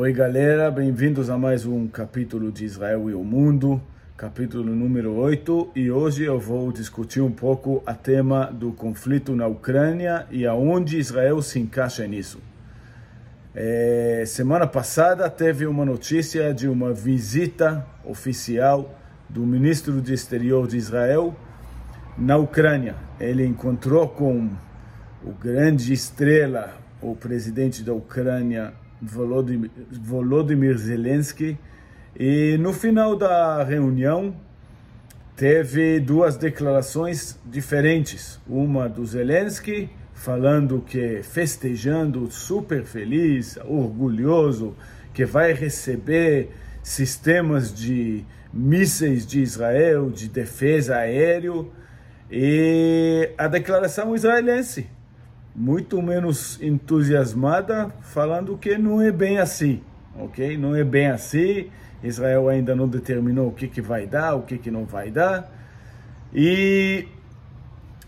Oi, galera, bem-vindos a mais um capítulo de Israel e o Mundo, capítulo número 8. E hoje eu vou discutir um pouco a tema do conflito na Ucrânia e aonde Israel se encaixa nisso. É, semana passada teve uma notícia de uma visita oficial do ministro de Exterior de Israel na Ucrânia. Ele encontrou com o grande estrela, o presidente da Ucrânia, Volodymyr, Volodymyr Zelensky, e no final da reunião teve duas declarações diferentes. Uma do Zelensky falando que festejando, super feliz, orgulhoso, que vai receber sistemas de mísseis de Israel, de defesa aéreo, e a declaração israelense, muito menos entusiasmada, falando que não é bem assim, ok? Não é bem assim. Israel ainda não determinou o que, que vai dar, o que, que não vai dar. E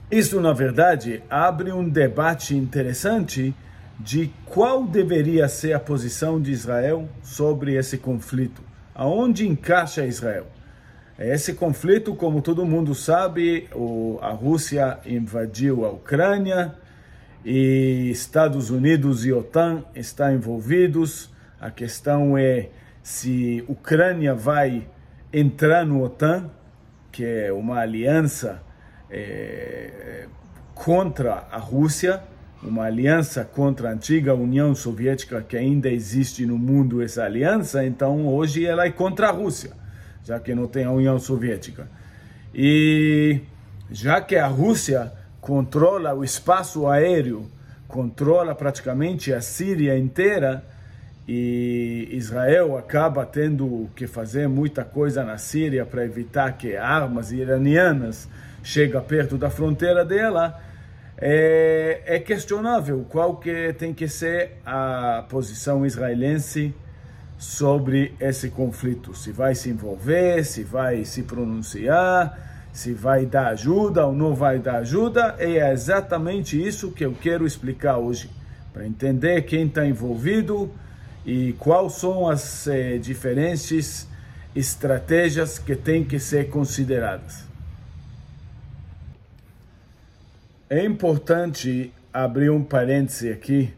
isso, na verdade, abre um debate interessante de qual deveria ser a posição de Israel sobre esse conflito. Aonde encaixa Israel? Esse conflito, como todo mundo sabe, a Rússia invadiu a Ucrânia e Estados Unidos e OTAN estão envolvidos. A questão é se Ucrânia vai entrar no OTAN, que é uma aliança é, contra a Rússia, uma aliança contra a antiga União Soviética que ainda existe no mundo essa aliança, então hoje ela é contra a Rússia já que não tem a União Soviética. E já que a Rússia controla o espaço aéreo, controla praticamente a Síria inteira, e Israel acaba tendo que fazer muita coisa na Síria para evitar que armas iranianas cheguem perto da fronteira dela, é, é questionável qual que tem que ser a posição israelense sobre esse conflito, se vai se envolver, se vai se pronunciar, se vai dar ajuda ou não vai dar ajuda, é exatamente isso que eu quero explicar hoje, para entender quem está envolvido e quais são as eh, diferentes estratégias que têm que ser consideradas. É importante abrir um parêntese aqui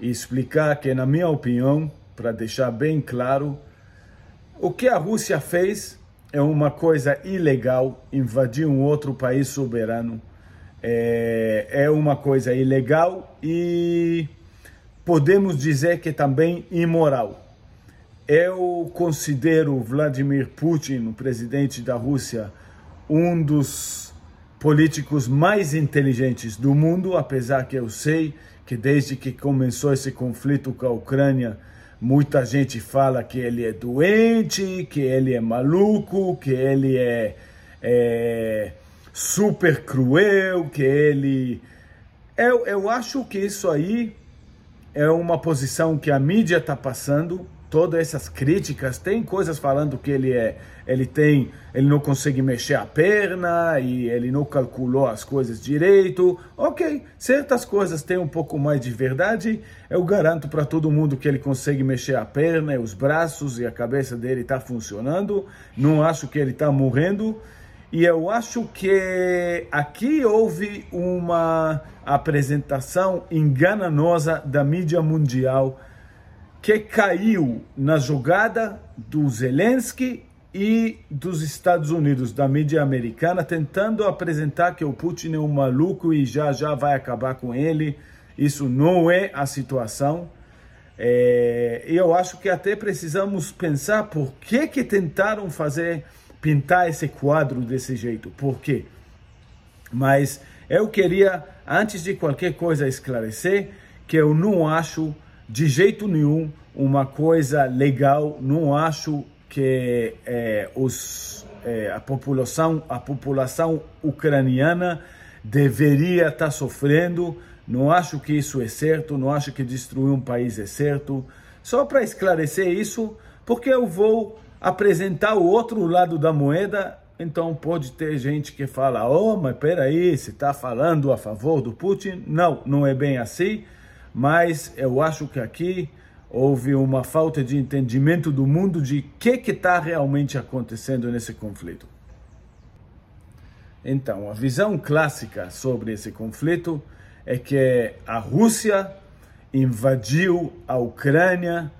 e explicar que, na minha opinião, para deixar bem claro, o que a Rússia fez é uma coisa ilegal, invadir um outro país soberano é, é uma coisa ilegal e podemos dizer que também imoral. Eu considero Vladimir Putin, o presidente da Rússia, um dos políticos mais inteligentes do mundo, apesar que eu sei que desde que começou esse conflito com a Ucrânia, Muita gente fala que ele é doente, que ele é maluco, que ele é, é super cruel, que ele. Eu, eu acho que isso aí é uma posição que a mídia está passando todas essas críticas, tem coisas falando que ele é, ele tem, ele não consegue mexer a perna e ele não calculou as coisas direito. OK, certas coisas têm um pouco mais de verdade. Eu garanto para todo mundo que ele consegue mexer a perna, os braços e a cabeça dele está funcionando. Não acho que ele está morrendo. E eu acho que aqui houve uma apresentação enganosa da mídia mundial que caiu na jogada do Zelensky e dos Estados Unidos, da mídia americana, tentando apresentar que o Putin é um maluco e já já vai acabar com ele. Isso não é a situação. É, eu acho que até precisamos pensar por que que tentaram fazer pintar esse quadro desse jeito. Por quê? Mas eu queria, antes de qualquer coisa, esclarecer que eu não acho de jeito nenhum uma coisa legal. Não acho que é, os, é, a população a população ucraniana deveria estar sofrendo. Não acho que isso é certo. Não acho que destruir um país é certo. Só para esclarecer isso, porque eu vou apresentar o outro lado da moeda. Então pode ter gente que fala, oh, mas peraí, você está falando a favor do Putin? Não, não é bem assim mas eu acho que aqui houve uma falta de entendimento do mundo de o que está realmente acontecendo nesse conflito. Então, a visão clássica sobre esse conflito é que a Rússia invadiu a Ucrânia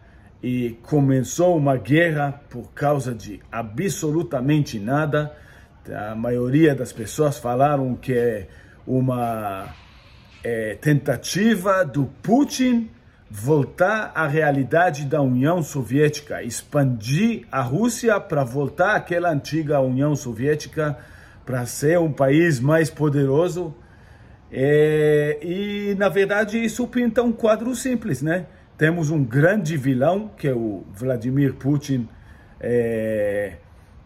e começou uma guerra por causa de absolutamente nada. A maioria das pessoas falaram que é uma é, tentativa do Putin voltar à realidade da União Soviética, expandir a Rússia para voltar àquela antiga União Soviética, para ser um país mais poderoso. É, e, na verdade, isso pinta um quadro simples, né? Temos um grande vilão, que é o Vladimir Putin, é,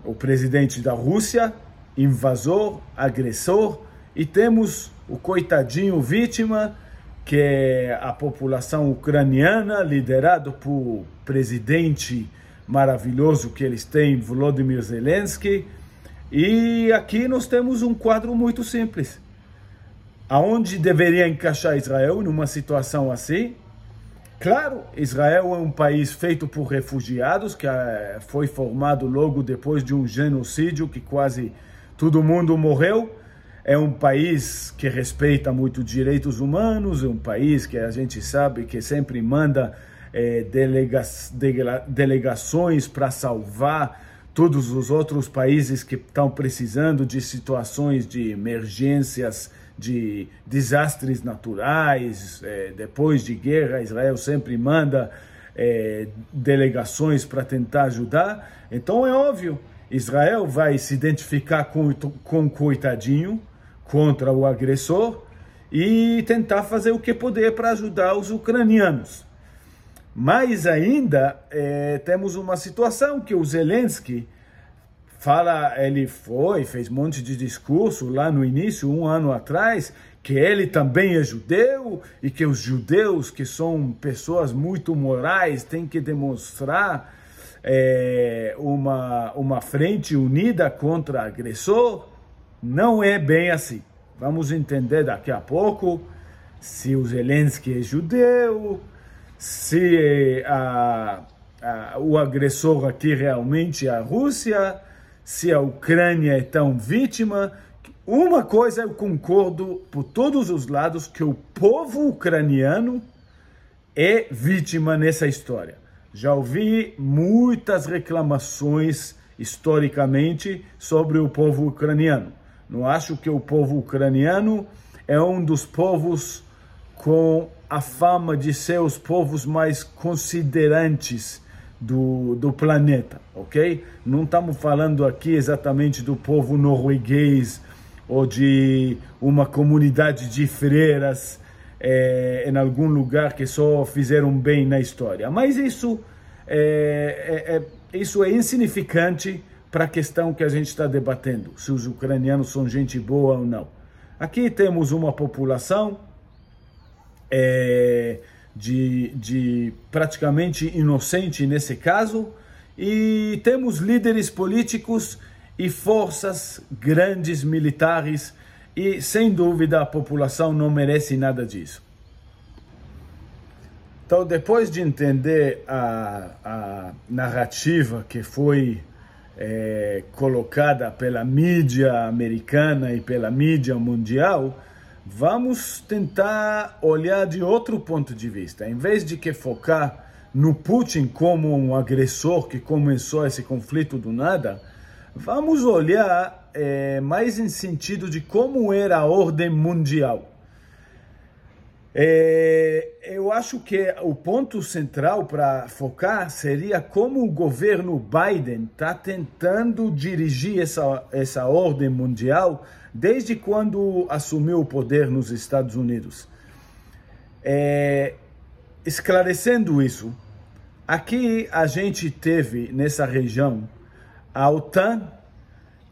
o presidente da Rússia, invasor, agressor, e temos o coitadinho vítima, que é a população ucraniana, liderado por presidente maravilhoso que eles têm, Volodymyr Zelensky. E aqui nós temos um quadro muito simples. Aonde deveria encaixar Israel numa situação assim? Claro, Israel é um país feito por refugiados, que eh, foi formado logo depois de um genocídio que quase todo mundo morreu é um país que respeita muito direitos humanos, é um país que a gente sabe que sempre manda é, delega delegações para salvar todos os outros países que estão precisando de situações de emergências, de desastres naturais, é, depois de guerra, Israel sempre manda é, delegações para tentar ajudar. Então é óbvio, Israel vai se identificar com, com o coitadinho, contra o agressor e tentar fazer o que puder para ajudar os ucranianos. Mais ainda, é, temos uma situação que o Zelensky fala, ele foi, fez um monte de discurso lá no início, um ano atrás, que ele também é judeu e que os judeus, que são pessoas muito morais, têm que demonstrar é, uma, uma frente unida contra agressor. Não é bem assim. Vamos entender daqui a pouco se o Zelensky é judeu, se a, a, o agressor aqui realmente é a Rússia, se a Ucrânia é tão vítima. Uma coisa eu concordo por todos os lados que o povo ucraniano é vítima nessa história. Já ouvi muitas reclamações historicamente sobre o povo ucraniano. Não acho que o povo ucraniano é um dos povos com a fama de ser os povos mais considerantes do, do planeta, ok? Não estamos falando aqui exatamente do povo norueguês ou de uma comunidade de freiras é, em algum lugar que só fizeram bem na história. Mas isso é, é, é isso é insignificante para a questão que a gente está debatendo, se os ucranianos são gente boa ou não. Aqui temos uma população é, de, de praticamente inocente nesse caso, e temos líderes políticos e forças grandes militares, e sem dúvida a população não merece nada disso. Então, depois de entender a, a narrativa que foi é, colocada pela mídia americana e pela mídia mundial, vamos tentar olhar de outro ponto de vista. Em vez de que focar no Putin como um agressor que começou esse conflito do nada, vamos olhar é, mais em sentido de como era a ordem mundial. É, eu acho que o ponto central para focar seria como o governo Biden está tentando dirigir essa, essa ordem mundial desde quando assumiu o poder nos Estados Unidos. É, esclarecendo isso, aqui a gente teve nessa região a OTAN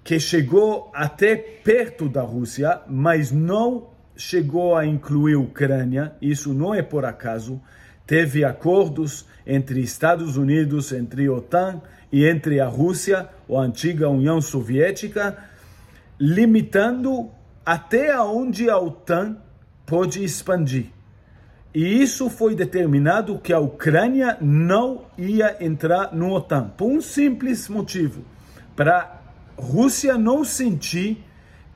que chegou até perto da Rússia, mas não chegou a incluir Ucrânia, isso não é por acaso. Teve acordos entre Estados Unidos, entre OTAN e entre a Rússia, a antiga União Soviética, limitando até onde a OTAN pode expandir. E isso foi determinado que a Ucrânia não ia entrar no OTAN, por um simples motivo, para a Rússia não sentir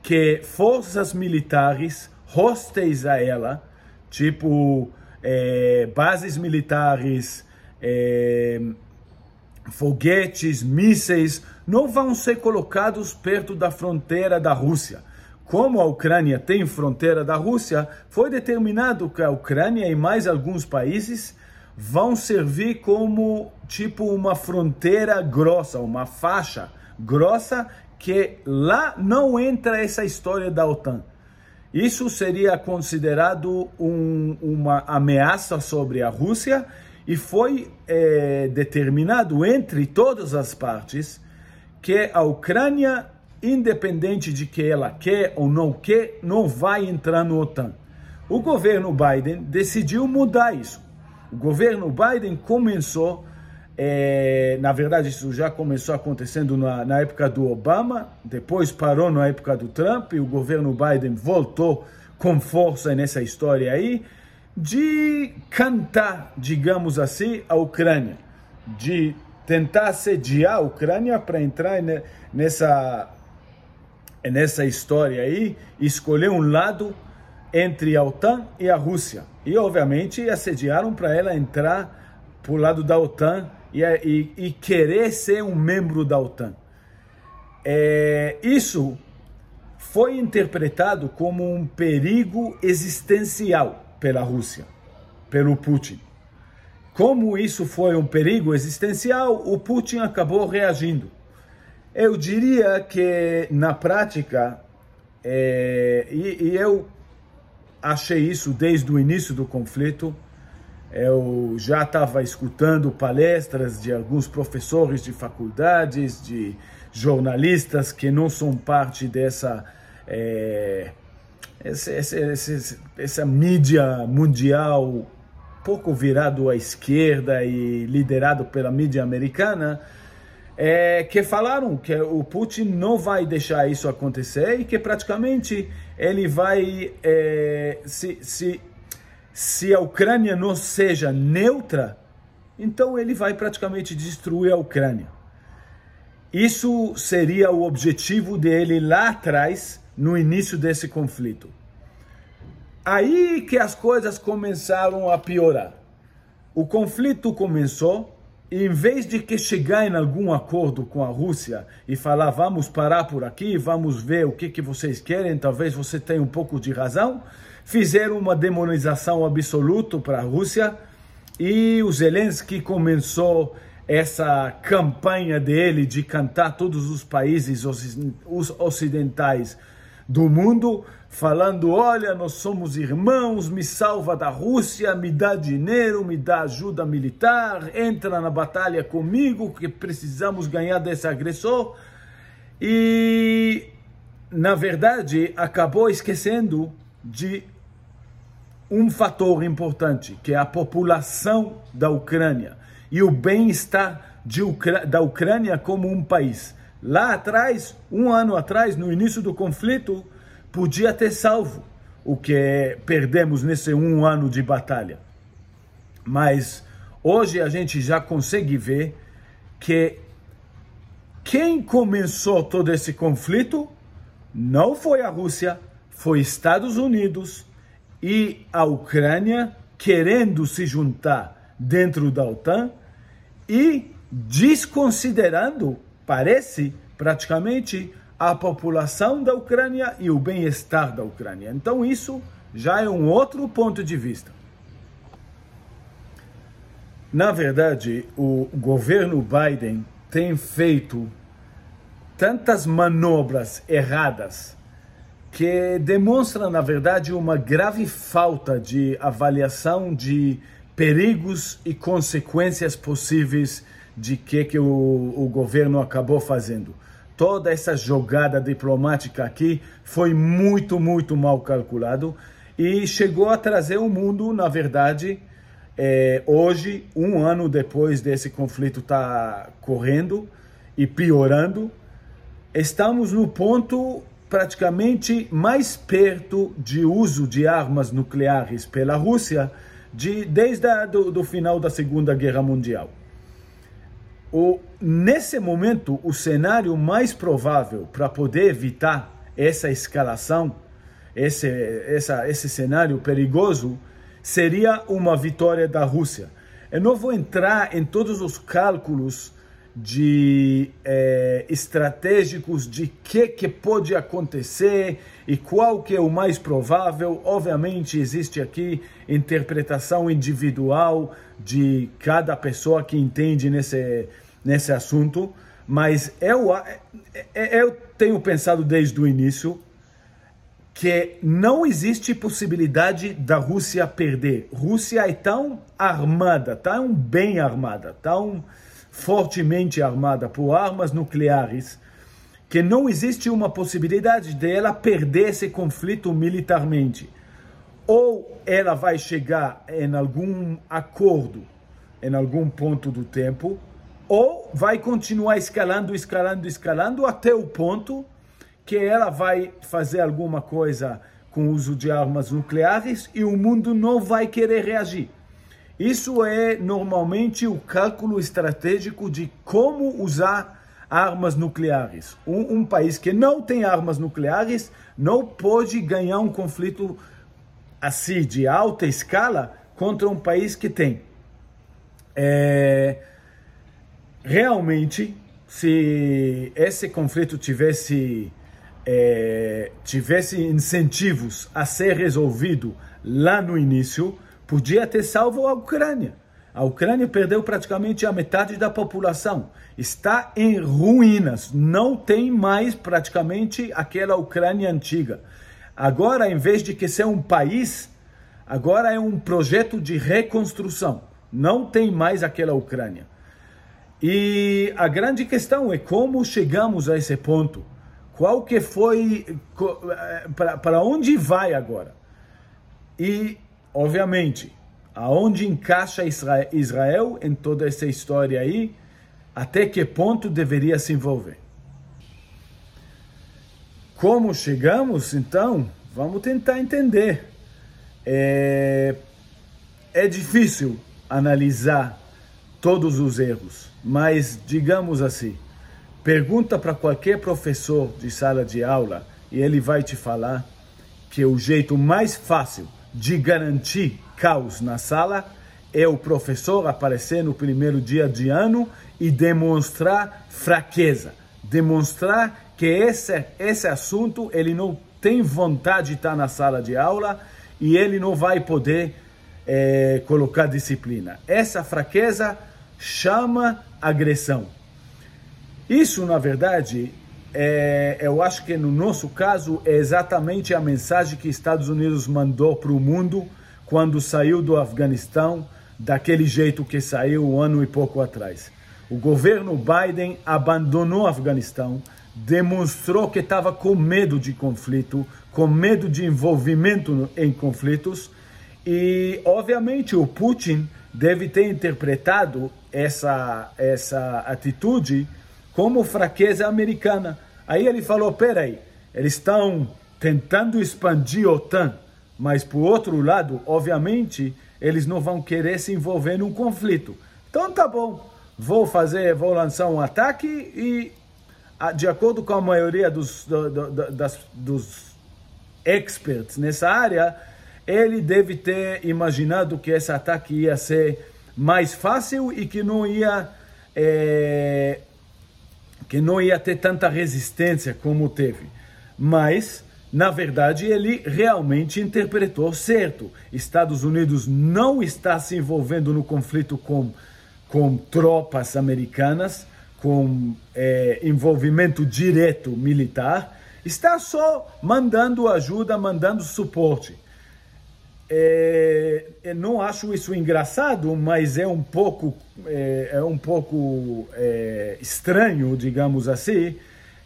que forças militares hostis a ela, tipo é, bases militares, é, foguetes, mísseis, não vão ser colocados perto da fronteira da Rússia. Como a Ucrânia tem fronteira da Rússia, foi determinado que a Ucrânia e mais alguns países vão servir como tipo uma fronteira grossa, uma faixa grossa que lá não entra essa história da OTAN. Isso seria considerado um, uma ameaça sobre a Rússia e foi é, determinado entre todas as partes que a Ucrânia, independente de que ela quer ou não quer, não vai entrar no OTAN. O governo Biden decidiu mudar isso. O governo Biden começou é, na verdade, isso já começou acontecendo na, na, época do Obama, depois parou na época do Trump, e o governo Biden voltou com força nessa história aí, de cantar, digamos assim, a Ucrânia, de tentar sediar a Ucrânia para entrar nessa, nessa história aí, escolher um lado entre a OTAN e a Rússia. E, obviamente, assediaram para ela entrar o lado da OTAN e, e, e querer ser um membro da OTAN. É, isso foi interpretado como um perigo existencial pela Rússia, pelo Putin. Como isso foi um perigo existencial, o Putin acabou reagindo. Eu diria que, na prática, é, e, e eu achei isso desde o início do conflito, eu já estava escutando palestras de alguns professores de faculdades, de jornalistas que não são parte dessa é, essa, essa, essa, mídia mundial pouco virado à esquerda e liderado pela mídia americana, é, que falaram que o Putin não vai deixar isso acontecer e que praticamente ele vai é, se, se se a Ucrânia não seja neutra, então ele vai praticamente destruir a Ucrânia. Isso seria o objetivo dele lá atrás, no início desse conflito. Aí que as coisas começaram a piorar. O conflito começou e em vez de que chegar em algum acordo com a Rússia e falar vamos parar por aqui, vamos ver o que, que vocês querem, talvez você tenha um pouco de razão, fizeram uma demonização absoluta para a Rússia e o Zelensky começou essa campanha dele de cantar todos os países ocidentais do mundo, falando: Olha, nós somos irmãos, me salva da Rússia, me dá dinheiro, me dá ajuda militar, entra na batalha comigo, que precisamos ganhar desse agressor. E, na verdade, acabou esquecendo de um fator importante, que é a população da Ucrânia e o bem-estar da Ucrânia como um país. Lá atrás, um ano atrás, no início do conflito, podia ter salvo o que perdemos nesse um ano de batalha. Mas hoje a gente já consegue ver que quem começou todo esse conflito não foi a Rússia, foi Estados Unidos, e a Ucrânia querendo se juntar dentro da OTAN e desconsiderando, parece, praticamente a população da Ucrânia e o bem-estar da Ucrânia. Então isso já é um outro ponto de vista. Na verdade, o governo Biden tem feito tantas manobras erradas que demonstra, na verdade, uma grave falta de avaliação de perigos e consequências possíveis de que, que o, o governo acabou fazendo. Toda essa jogada diplomática aqui foi muito, muito mal calculado e chegou a trazer o mundo, na verdade, é, hoje, um ano depois desse conflito tá correndo e piorando, estamos no ponto praticamente mais perto de uso de armas nucleares pela Rússia de, desde o do, do final da Segunda Guerra Mundial. O, nesse momento, o cenário mais provável para poder evitar essa escalação, esse, essa, esse cenário perigoso, seria uma vitória da Rússia. Eu não vou entrar em todos os cálculos de é, estratégicos de que que pode acontecer e qual que é o mais provável. Obviamente existe aqui interpretação individual de cada pessoa que entende nesse nesse assunto, mas eu é, é, eu tenho pensado desde o início que não existe possibilidade da Rússia perder. Rússia é tão armada, tão bem armada, tão fortemente armada por armas nucleares, que não existe uma possibilidade de ela perder esse conflito militarmente. Ou ela vai chegar em algum acordo em algum ponto do tempo, ou vai continuar escalando, escalando, escalando até o ponto que ela vai fazer alguma coisa com o uso de armas nucleares e o mundo não vai querer reagir. Isso é normalmente o cálculo estratégico de como usar armas nucleares. Um, um, país que não tem armas nucleares não pode ganhar um conflito assim de alta escala contra um país que tem. É, realmente, se esse conflito tivesse é, tivesse incentivos a ser resolvido lá no início, podia ter salvo a Ucrânia. A Ucrânia perdeu praticamente a metade da população. Está em ruínas. Não tem mais praticamente aquela Ucrânia antiga. Agora, em vez de que ser um país, agora é um projeto de reconstrução. Não tem mais aquela Ucrânia. E a grande questão é como chegamos a esse ponto. Qual que foi, eh, para onde vai agora? E obviamente, aonde encaixa Israel em toda essa história aí, até que ponto deveria se envolver. Como chegamos, então, vamos tentar entender. É, é difícil analisar todos os erros, mas digamos assim, pergunta para qualquer professor de sala de aula e ele vai te falar que o jeito mais fácil de garantir caos na sala é o professor aparecer no primeiro dia de ano e demonstrar fraqueza, demonstrar que esse, esse assunto ele não tem vontade de estar na sala de aula e ele não vai poder é, colocar disciplina. Essa fraqueza chama agressão. Isso, na verdade, é, eu acho que no nosso caso é exatamente a mensagem que Estados Unidos mandou para o mundo quando saiu do Afeganistão daquele jeito que saiu um ano e pouco atrás. O governo Biden abandonou o Afeganistão, demonstrou que estava com medo de conflito, com medo de envolvimento em conflitos e, obviamente, o Putin deve ter interpretado essa, essa atitude como fraqueza americana. Aí ele falou: peraí, eles estão tentando expandir a OTAN, mas por outro lado, obviamente, eles não vão querer se envolver num conflito. Então tá bom, vou fazer, vou lançar um ataque e, de acordo com a maioria dos, do, do, das, dos experts nessa área, ele deve ter imaginado que esse ataque ia ser mais fácil e que não ia é, que não ia ter tanta resistência como teve. Mas, na verdade, ele realmente interpretou certo. Estados Unidos não está se envolvendo no conflito com, com tropas americanas, com é, envolvimento direto militar, está só mandando ajuda, mandando suporte. É, eu não acho isso engraçado, mas é um pouco, é, é um pouco é, estranho, digamos assim,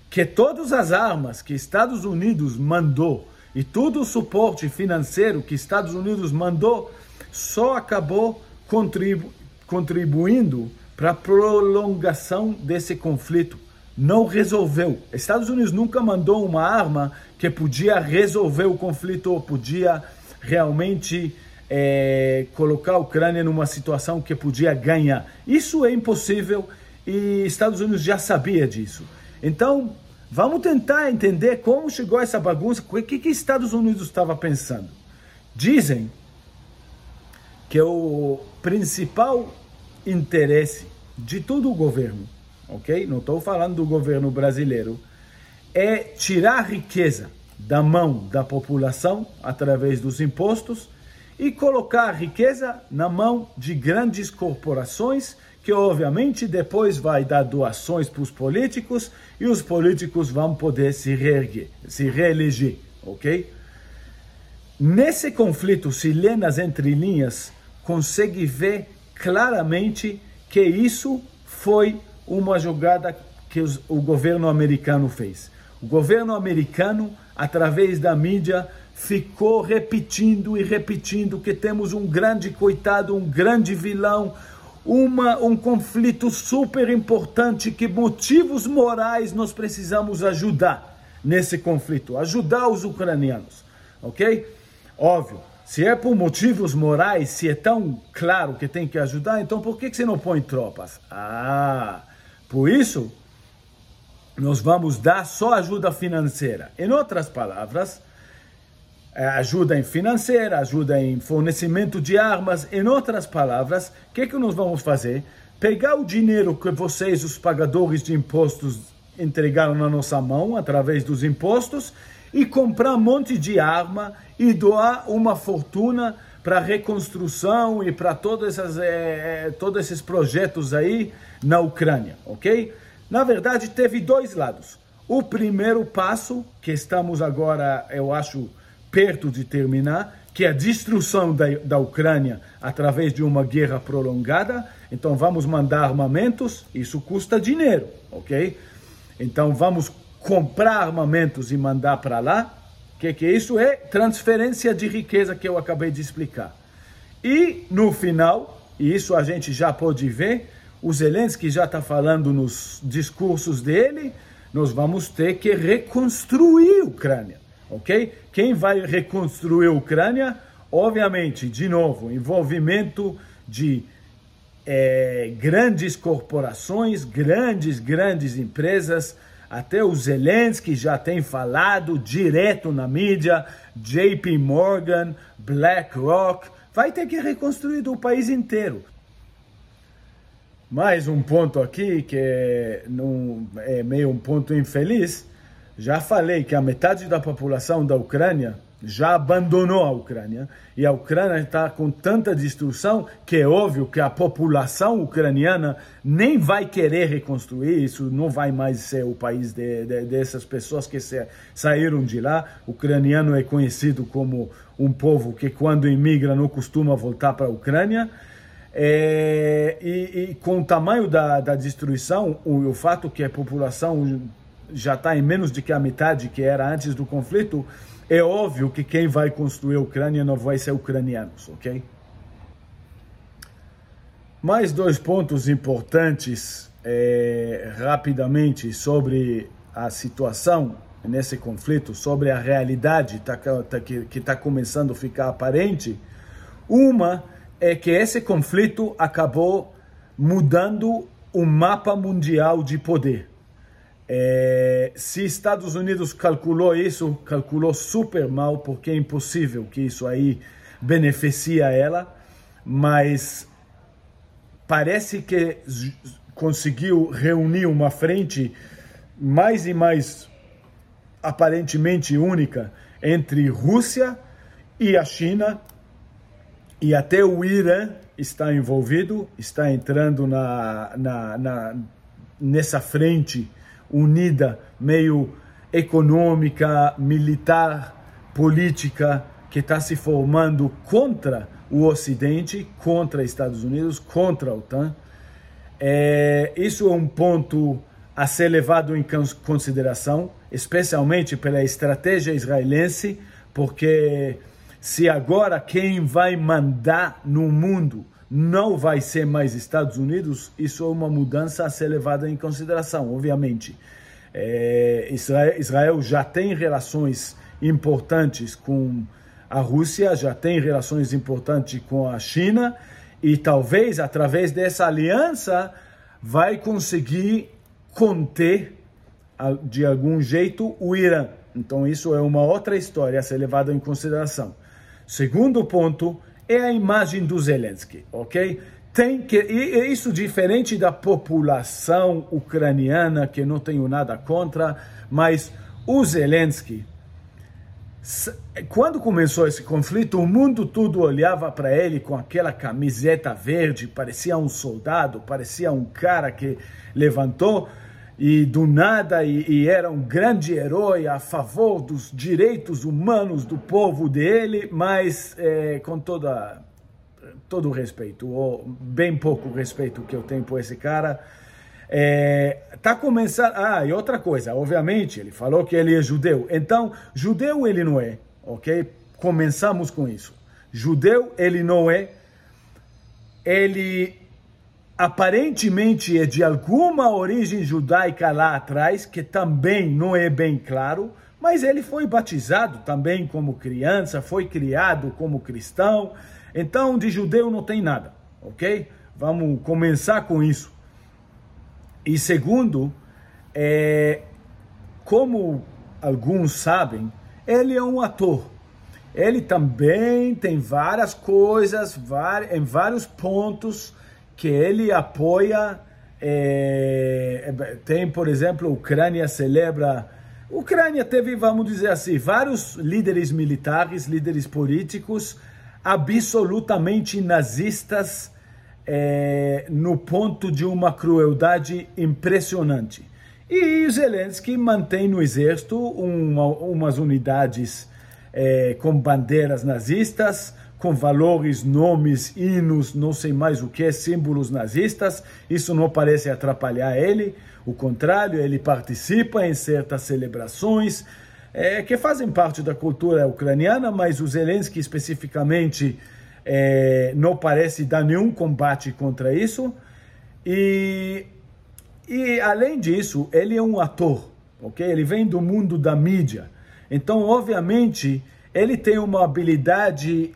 que todas as armas que Estados Unidos mandou e todo o suporte financeiro que Estados Unidos mandou só acabou contribu contribuindo para a prolongação desse conflito. Não resolveu. Estados Unidos nunca mandou uma arma que podia resolver o conflito ou podia realmente é, colocar a Ucrânia numa situação que podia ganhar. Isso é impossível e Estados Unidos já sabia disso. Então, vamos tentar entender como chegou essa bagunça, o que, que Estados Unidos estava pensando. Dizem que o principal interesse de todo o governo, ok? Não estou falando do governo brasileiro, é tirar riqueza da mão da população através dos impostos e colocar a riqueza na mão de grandes corporações que obviamente depois vai dar doações para os políticos e os políticos vão poder se reerguer, se reeleger, ok? Nesse conflito, se lê nas entrelinhas, consegue ver claramente que isso foi uma jogada que os, o governo americano fez. O governo americano, através da mídia, ficou repetindo e repetindo que temos um grande coitado, um grande vilão, uma, um conflito super importante, que motivos morais nós precisamos ajudar nesse conflito, ajudar os ucranianos, ok? Óbvio, se é por motivos morais, se é tão claro que tem que ajudar, então por que, que você não põe tropas? Ah, por isso nós vamos dar só ajuda financeira. Em outras palavras, é, ajuda em financeira, ajuda em fornecimento de armas. Em outras palavras, o que, que nós vamos fazer? Pegar o dinheiro que vocês, os pagadores de impostos, entregaram na nossa mão através dos impostos e comprar um monte de arma e doar uma fortuna para reconstrução e para todos, é, todos esses projetos aí na Ucrânia, ok? Na verdade, teve dois lados. O primeiro passo, que estamos agora, eu acho, perto de terminar, que é a destruição da, da Ucrânia através de uma guerra prolongada. Então, vamos mandar armamentos, isso custa dinheiro, ok? Então, vamos comprar armamentos e mandar para lá. O que, que é isso? É transferência de riqueza que eu acabei de explicar. E, no final, e isso a gente já pode ver, o Zelensky já está falando nos discursos dele, nós vamos ter que reconstruir a Ucrânia, ok? Quem vai reconstruir a Ucrânia? Obviamente, de novo, envolvimento de é, grandes corporações, grandes, grandes empresas, até o Zelensky já tem falado direto na mídia, JP Morgan, BlackRock, vai ter que reconstruir o país inteiro. Mais um ponto aqui que é, é meio um ponto infeliz. Já falei que a metade da população da Ucrânia já abandonou a Ucrânia e a Ucrânia está com tanta destruição que é óbvio que a população ucraniana nem vai querer reconstruir isso, não vai mais ser o país de, de, dessas pessoas que se, saíram de lá. O ucraniano é conhecido como um povo que quando imigra não costuma voltar para a Ucrânia. É, e, e, com o tamanho da, da destruição, o, o fato que a população já está em menos de que a metade que era antes do conflito, é óbvio que quem vai construir a Ucrânia não vai ser ucranianos, ok? Mais dois pontos importantes é, rapidamente sobre a situação nesse conflito, sobre a realidade tá, tá, que está começando a ficar aparente. Uma é que esse conflito acabou mudando o mapa mundial de poder. É, se Estados Unidos calculou isso, calculou super mal, porque é impossível que isso aí beneficia ela, mas parece que conseguiu reunir uma frente mais e mais aparentemente única entre Rússia e a China e até o Irã está envolvido, está entrando na, na, na, nessa frente unida, meio econômica, militar, política, que está se formando contra o Ocidente, contra Estados Unidos, contra a OTAN. É, isso é um ponto a ser levado em consideração, especialmente pela estratégia israelense, porque se agora quem vai mandar no mundo não vai ser mais Estados Unidos, isso é uma mudança a ser levada em consideração, obviamente. É, Israel, Israel, já tem relações importantes com A Rússia já tem relações importantes com a China e talvez através dessa aliança vai conseguir conter de algum jeito o Irã. Então isso é uma outra história a ser levada em consideração. Segundo ponto é a imagem do Zelensky, ok? Tem que e isso diferente da população ucraniana que não tenho nada contra, mas o Zelensky quando começou esse conflito, o mundo todo olhava para ele com aquela camiseta verde, parecia um soldado, parecia um cara que levantou e do nada e, e, era um grande herói a favor dos direitos humanos do povo dele, mas é, com toda todo o respeito, ou bem pouco respeito que eu tenho por esse cara, é, tá começando. Ah, e outra coisa, obviamente, ele falou que ele é judeu. Então, judeu ele não é, ok? Começamos com isso. Judeu ele não é. Ele aparentemente é de alguma origem judaica lá atrás, que também não é bem claro, mas ele foi batizado também como criança, foi criado como cristão. Então, de judeu não tem nada, ok? Vamos começar com isso. E segundo, é, como alguns sabem, ele é um ator. Ele também tem várias coisas, em vários pontos que ele apoia. É, tem, por exemplo, a Ucrânia celebra. A Ucrânia teve, vamos dizer assim, vários líderes militares, líderes políticos absolutamente nazistas é, no ponto de uma crueldade impressionante. E Zelensky mantém no exército uma, umas unidades é, com bandeiras nazistas, com valores, nomes, hinos, não sei mais o que, símbolos nazistas. Isso não parece atrapalhar ele, o contrário, ele participa em certas celebrações é, que fazem parte da cultura ucraniana, mas o Zelensky especificamente é, não parece dar nenhum combate contra isso. E, e além disso, ele é um ator, ok? Ele vem do mundo da mídia. Então, obviamente, ele tem uma habilidade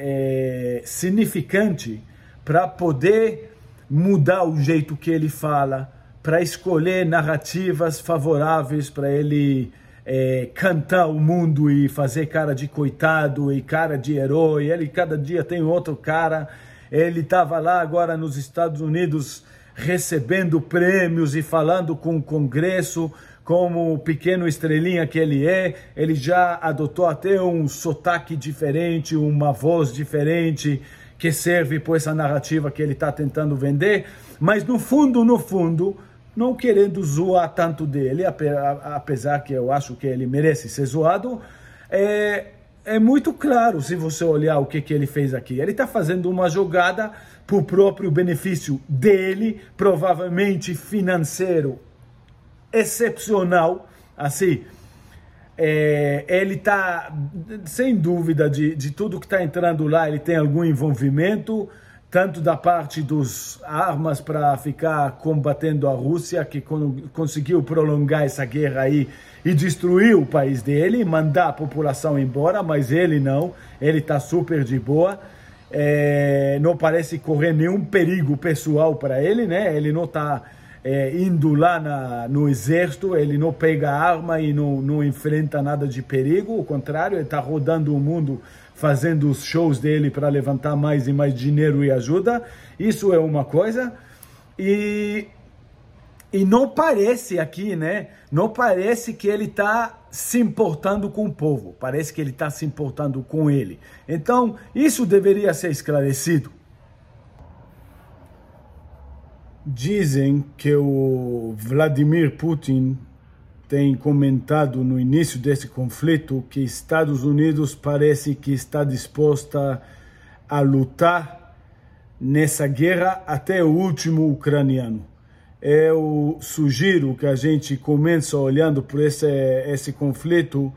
é, significante para poder mudar o jeito que ele fala, para escolher narrativas favoráveis para ele é, cantar o mundo e fazer cara de coitado e cara de herói. Ele cada dia tem outro cara. Ele estava lá agora nos Estados Unidos recebendo prêmios e falando com o Congresso como pequeno estrelinha que ele é. Ele já adotou até um sotaque diferente, uma voz diferente que serve por essa narrativa que ele está tentando vender. Mas no fundo, no fundo, não querendo zoar tanto dele, apesar que eu acho que ele merece ser zoado, é, é muito claro se você olhar o que, que ele fez aqui. Ele está fazendo uma jogada para o próprio benefício dele, provavelmente financeiro excepcional, assim. É, ele está, sem dúvida, de, de tudo que está entrando lá, ele tem algum envolvimento tanto da parte dos armas para ficar combatendo a Rússia, que conseguiu prolongar essa guerra aí e destruir o país dele, mandar a população embora, mas ele não, ele está super de boa. É, não parece correr nenhum perigo pessoal para ele, né? Ele não está é, indo lá na, no exército, ele não pega arma e não, não enfrenta nada de perigo, o contrário, ele está rodando o mundo fazendo os shows dele para levantar mais e mais dinheiro e ajuda. Isso é uma coisa. E, e não parece aqui, né? Não parece que ele está se importando com o povo. Parece que ele está se importando com ele. Então, isso deveria ser esclarecido. Dizem que o Vladimir Putin tem comentado no início desse conflito que Estados Unidos parece que está disposta a lutar nessa guerra até o último ucraniano. Eu sugiro que a gente comece olhando por esse, esse conflito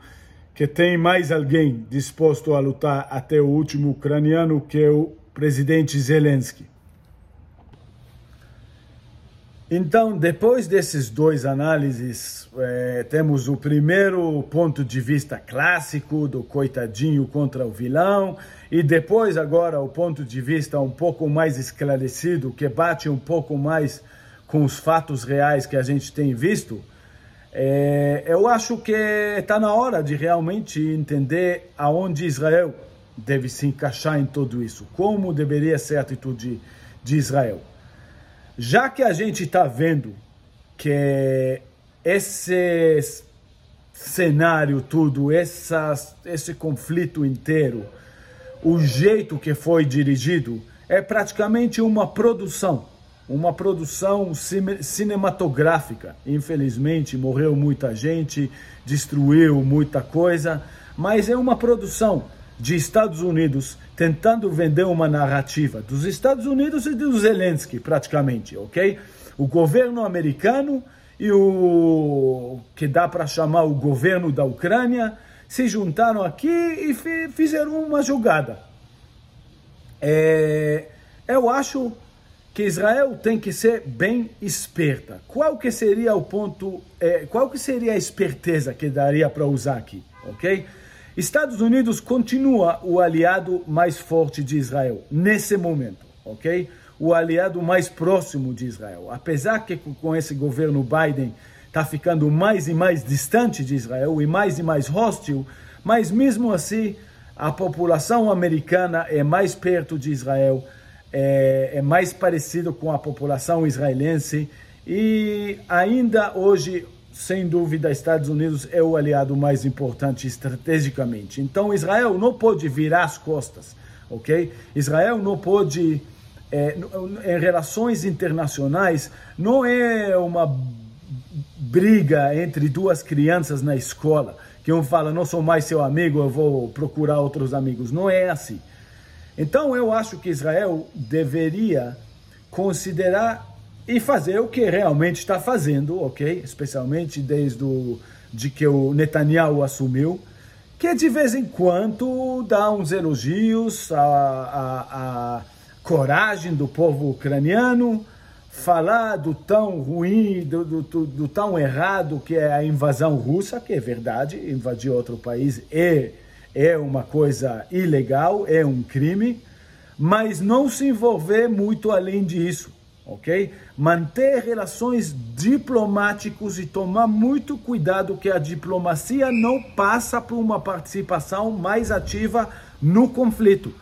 que tem mais alguém disposto a lutar até o último ucraniano, que é o presidente Zelensky. Então, depois desses dois análises, é, temos o primeiro ponto de vista clássico do coitadinho contra o vilão, e depois, agora, o ponto de vista um pouco mais esclarecido, que bate um pouco mais com os fatos reais que a gente tem visto. É, eu acho que está na hora de realmente entender aonde Israel deve se encaixar em tudo isso, como deveria ser a atitude de Israel já que a gente está vendo que esse cenário tudo, essa, esse conflito inteiro, o jeito que foi dirigido é praticamente uma produção, uma produção cinematográfica. Infelizmente, morreu muita gente, destruiu muita coisa, mas é uma produção de Estados Unidos tentando vender uma narrativa dos Estados Unidos e do Zelensky, praticamente, ok? O governo americano e o que dá para chamar o governo da Ucrânia se juntaram aqui e fizeram uma jogada. É, eu acho que Israel tem que ser bem esperta. Qual que seria o ponto, é, qual que seria a esperteza que daria para usar aqui, ok? Estados Unidos continua o aliado mais forte de Israel nesse momento, ok? O aliado mais próximo de Israel. Apesar que com esse governo Biden está ficando mais e mais distante de Israel e mais e mais hostil, mas mesmo assim a população americana é mais perto de Israel, é, é mais parecido com a população israelense e ainda hoje sem dúvida, Estados Unidos é o aliado mais importante estrategicamente. Então, Israel não pode virar as costas, ok? Israel não pode, é, em relações internacionais, não é uma briga entre duas crianças na escola, que um fala, não sou mais seu amigo, eu vou procurar outros amigos. Não é assim. Então, eu acho que Israel deveria considerar e fazer o que realmente está fazendo, ok? Especialmente desde o, de que o Netanyahu assumiu, que de vez em quando dá uns elogios à, à, à coragem do povo ucraniano, falar do tão ruim, do, do, do, do, tão errado que é a invasão russa, que é verdade, invadir outro país é, é uma coisa ilegal, é um crime, mas não se envolver muito além disso ok? Manter relações diplomáticas e tomar muito cuidado que a diplomacia não passa por uma participação mais ativa no conflito.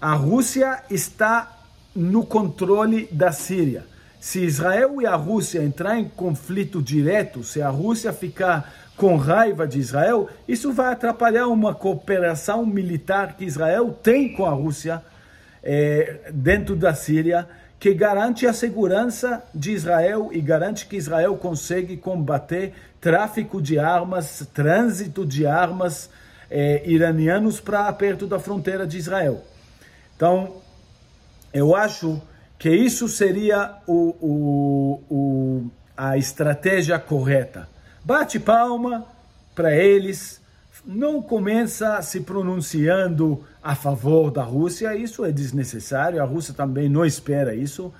A Rússia está no controle da Síria. Se Israel e a Rússia entrar em conflito direto, se a Rússia ficar com raiva de Israel, isso vai atrapalhar uma cooperação militar que Israel tem com a Rússia é, dentro da Síria que garante a segurança de Israel e garante que Israel consegue combater tráfico de armas, trânsito de armas eh, iranianos para perto da fronteira de Israel. Então, eu acho que isso seria o, o, o, a estratégia correta. Bate palma para eles, não começa se pronunciando a favor da Rússia, isso é desnecessário, a Rússia também não espera isso,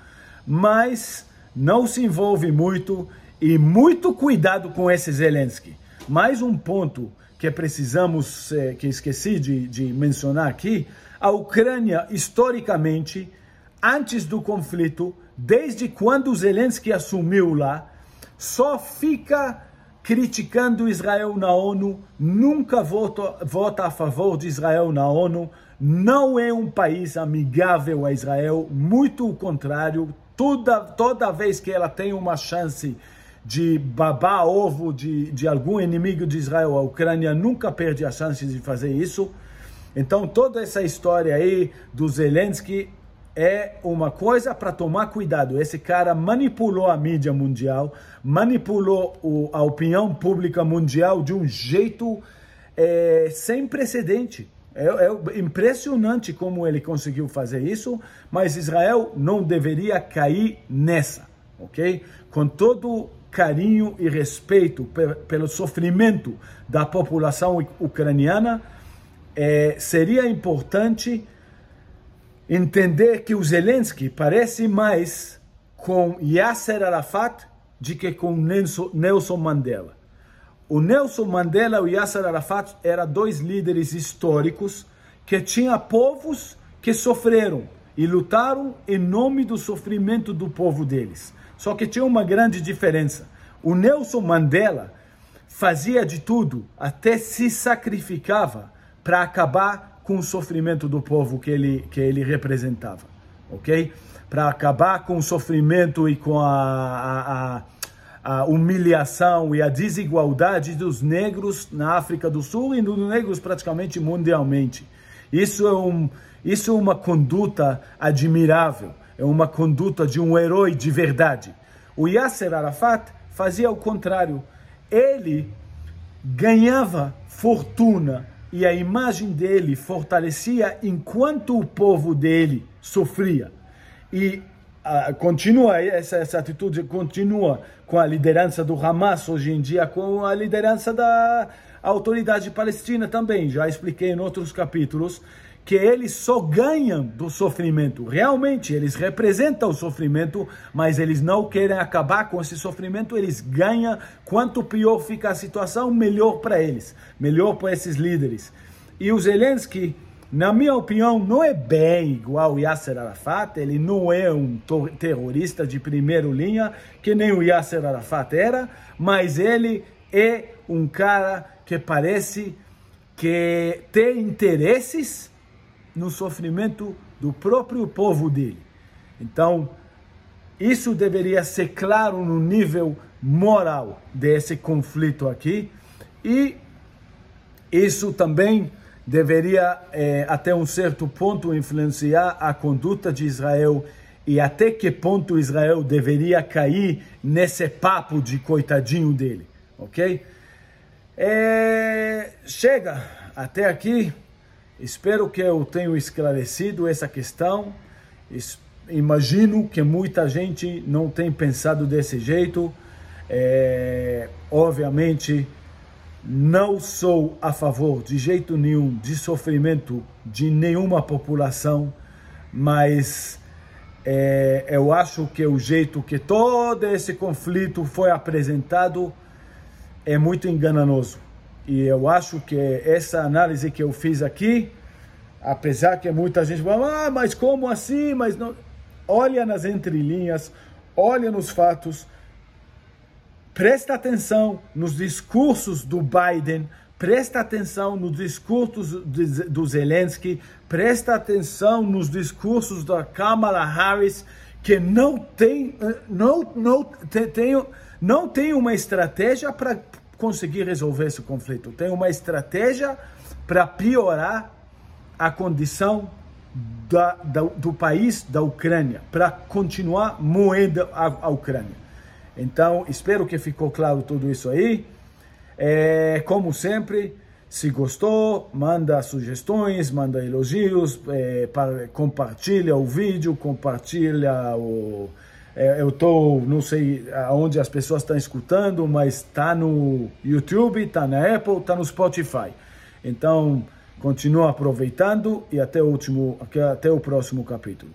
mas não se envolve muito e muito cuidado com esse Zelensky. Mais um ponto que precisamos, eh, que esqueci de, de mencionar aqui, a Ucrânia, historicamente, antes do conflito, desde quando Zelensky assumiu lá, só fica criticando Israel na ONU, nunca vota, vota a favor de Israel na ONU, não é um país amigável a Israel, muito o contrário, toda, toda vez que ela tem uma chance de babar ovo de, de algum inimigo de Israel, a Ucrânia nunca perde a chance de fazer isso. Então, toda essa história aí do Zelensky é uma coisa para tomar cuidado. Esse cara manipulou a mídia mundial, manipulou o, a opinião pública mundial de um jeito é, sem precedente. É, é, impressionante como ele conseguiu fazer isso, mas Israel não deveria cair nessa, ok? Com todo carinho e respeito pelo sofrimento da população ucraniana, é, seria importante entender que o Zelensky parece mais com Yasser Arafat do que com Nelson Mandela. O Nelson Mandela e o Yasser Arafat eram dois líderes históricos que tinham povos que sofreram e lutaram em nome do sofrimento do povo deles. Só que tinha uma grande diferença. O Nelson Mandela fazia de tudo, até se sacrificava para acabar com o sofrimento do povo que ele, que ele representava, ok? Para acabar com o sofrimento e com a, a, a, humilhação e a desigualdade dos negros na África do Sul e dos negros praticamente mundialmente. Isso é, um, isso é uma conduta admirável, é uma conduta de um herói de verdade. O Yasser Arafat fazia o contrário. Ele ganhava fortuna e a imagem dele fortalecia enquanto o povo dele sofria. E uh, continua, essa, essa atitude continua com a liderança do Hamas hoje em dia, com a liderança da autoridade palestina também. Já expliquei em outros capítulos que eles só ganham do sofrimento. Realmente, eles representam o sofrimento, mas eles não querem acabar com esse sofrimento, eles ganham. Quanto pior fica a situação, melhor para eles, melhor para esses líderes. E o Zelensky, na minha opinião, não é bem igual o Yasser Arafat, ele não é um terrorista de primeira linha, que nem o Yasser Arafat era, mas ele é um cara que parece que tem interesses no sofrimento do próprio povo dele. Então, isso deveria ser claro no nível moral desse conflito aqui e isso também deveria, é, até um certo ponto, influenciar a conduta de Israel e até que ponto Israel deveria cair nesse papo de coitadinho dele, ok? É, chega até aqui. Espero que eu tenha esclarecido essa questão. Imagino que muita gente não tem pensado desse jeito. É, obviamente, não sou a favor de jeito nenhum de sofrimento de nenhuma população, mas é, eu acho que o jeito que todo esse conflito foi apresentado é muito enganoso. E eu acho que essa análise que eu fiz aqui, apesar que muita gente fala, ah, mas como assim? Mas não. Olha nas entrelinhas, olha nos fatos, presta atenção nos discursos do Biden, presta atenção nos discursos do Zelensky, presta atenção nos discursos da Kamala Harris, que não tem, eh, não, não, tem, não tem uma estratégia para conseguir resolver esse conflito. Tem uma estratégia para piorar a condição da, da, do país da Ucrânia, para continuar moendo a, a, Ucrânia. Então, espero que ficou claro tudo isso aí. É, como sempre, se gostou, manda sugestões, manda elogios, é, para, compartilha o vídeo, compartilha o é, eu tô, não sei aonde as pessoas estão escutando, mas está no YouTube, está na Apple, está no Spotify. Então, continua aproveitando e até o último, até o próximo capítulo.